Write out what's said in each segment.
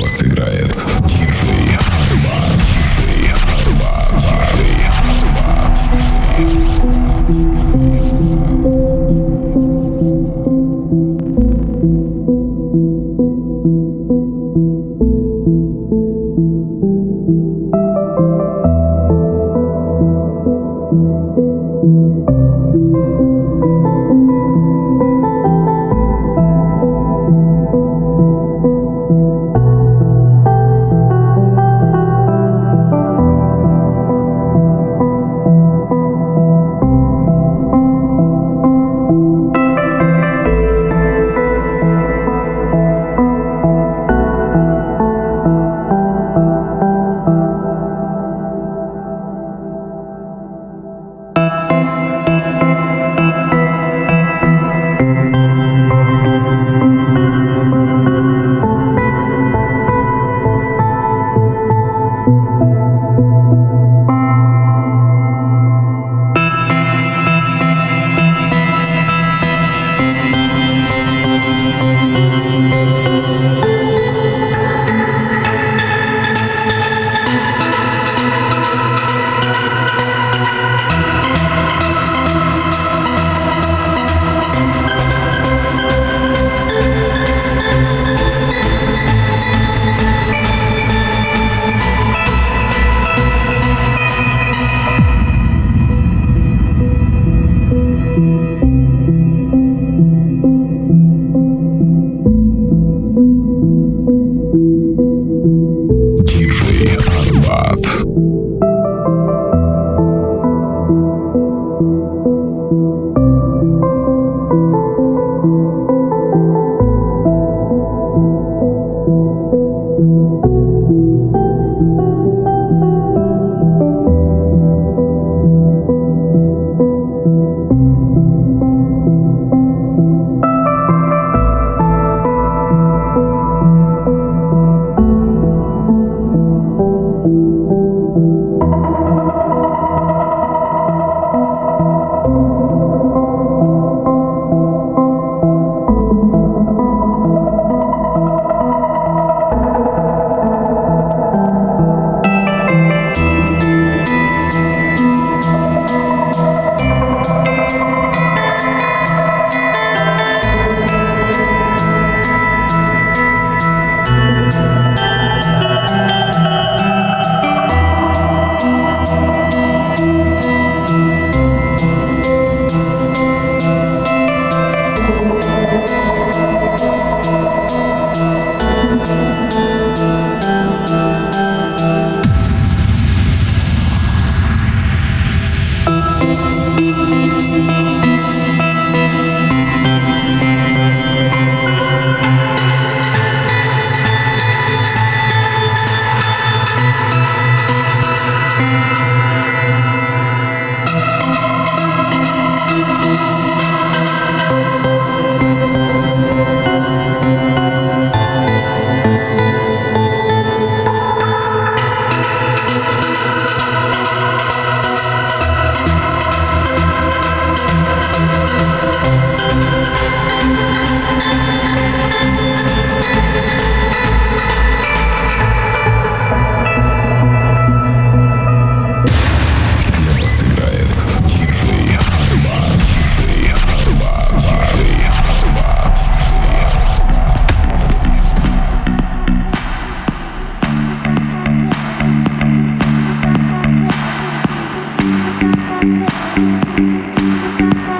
вас играет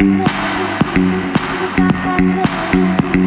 Thank you.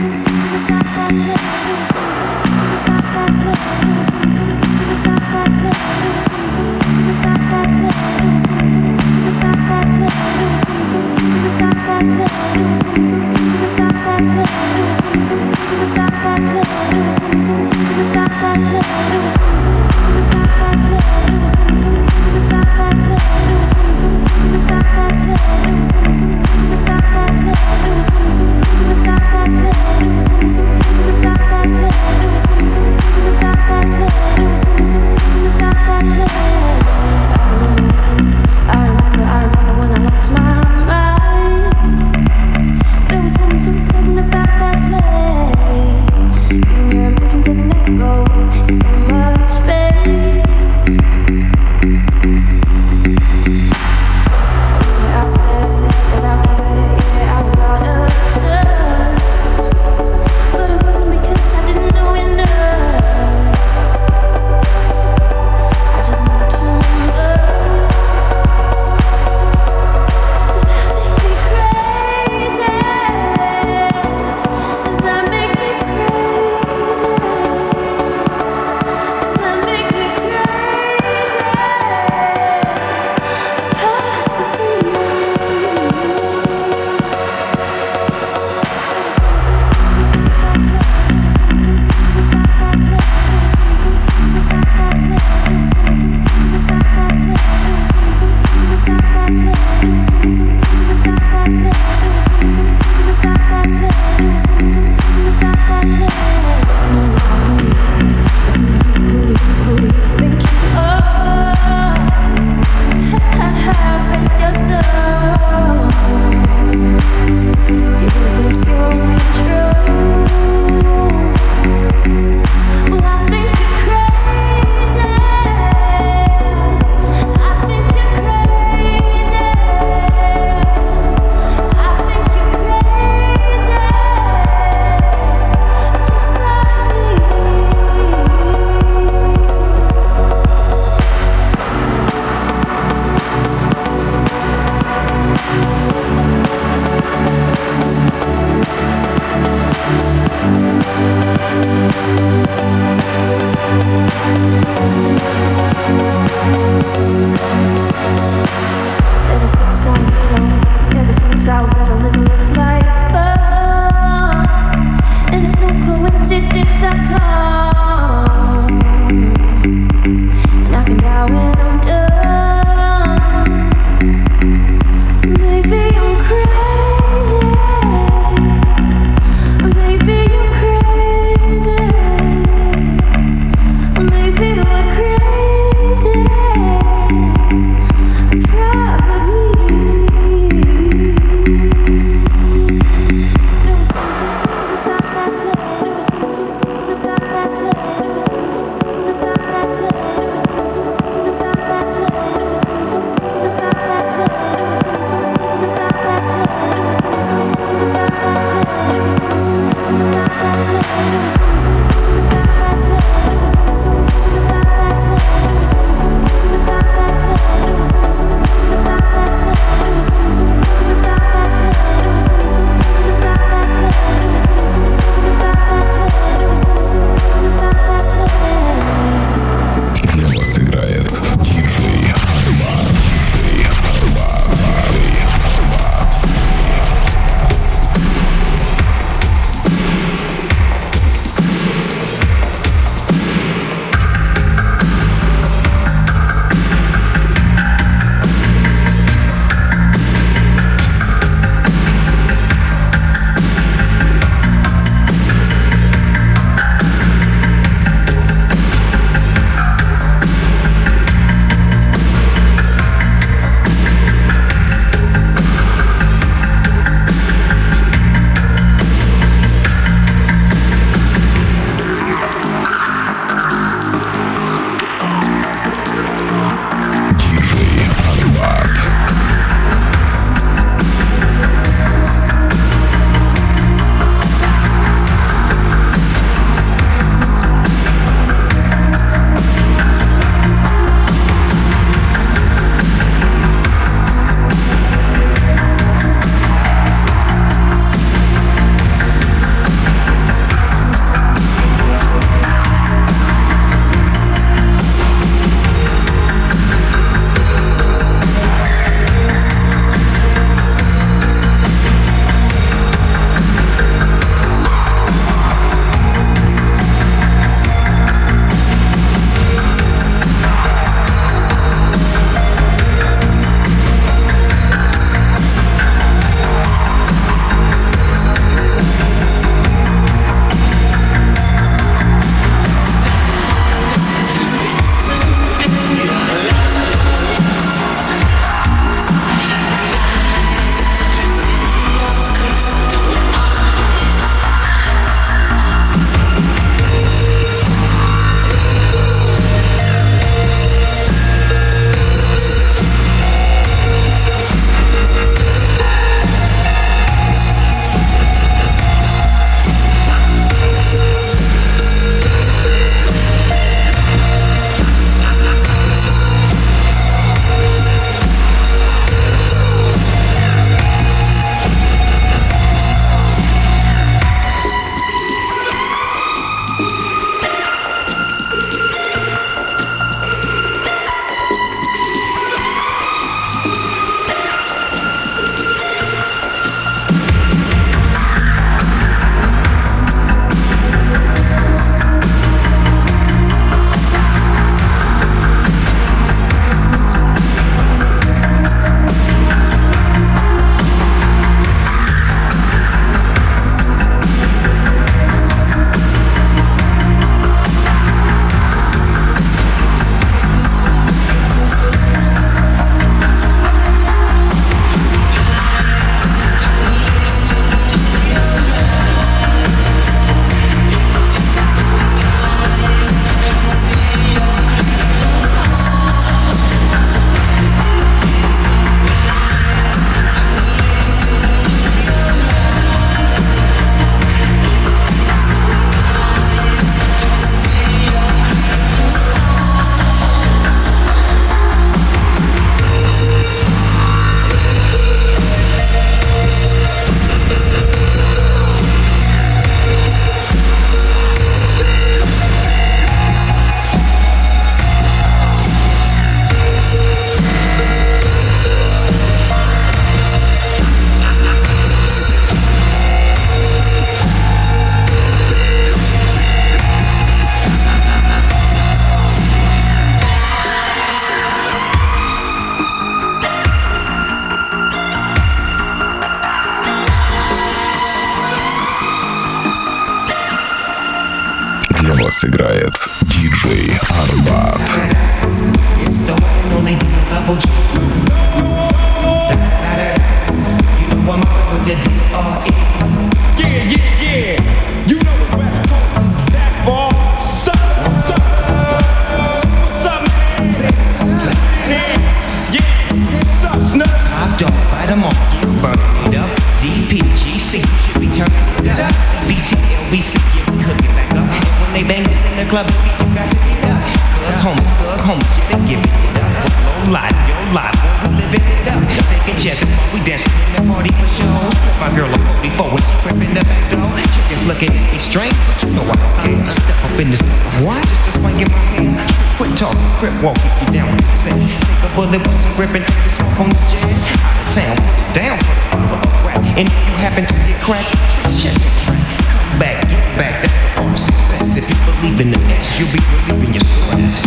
Ripping the back door, chickens looking at me strange. But you know I don't care. I step up in this. What? Just a swing in my hand. Quit talking, crip walk, keep you down with the set. Take a bullet, with some grip, and take the smoke on the jet. Out of town, put it down for the upper rap. And if you happen to get cracked, shut your track. Come back, get back. That's the part of success. If you believe in the S, you'll be relieving your stress.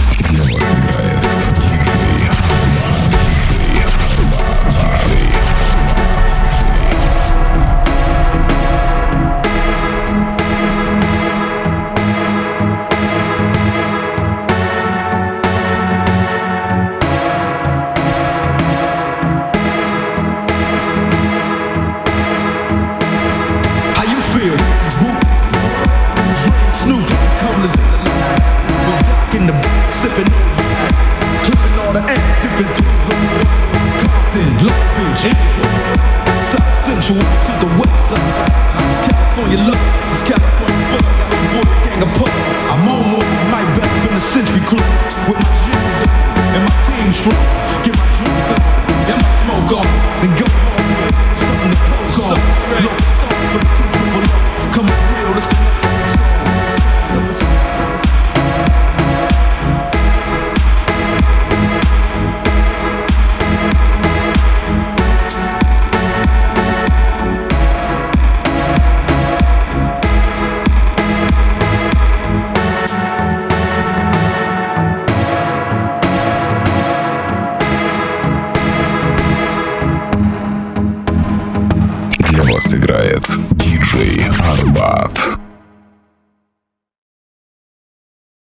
you want to see the weather. I California love.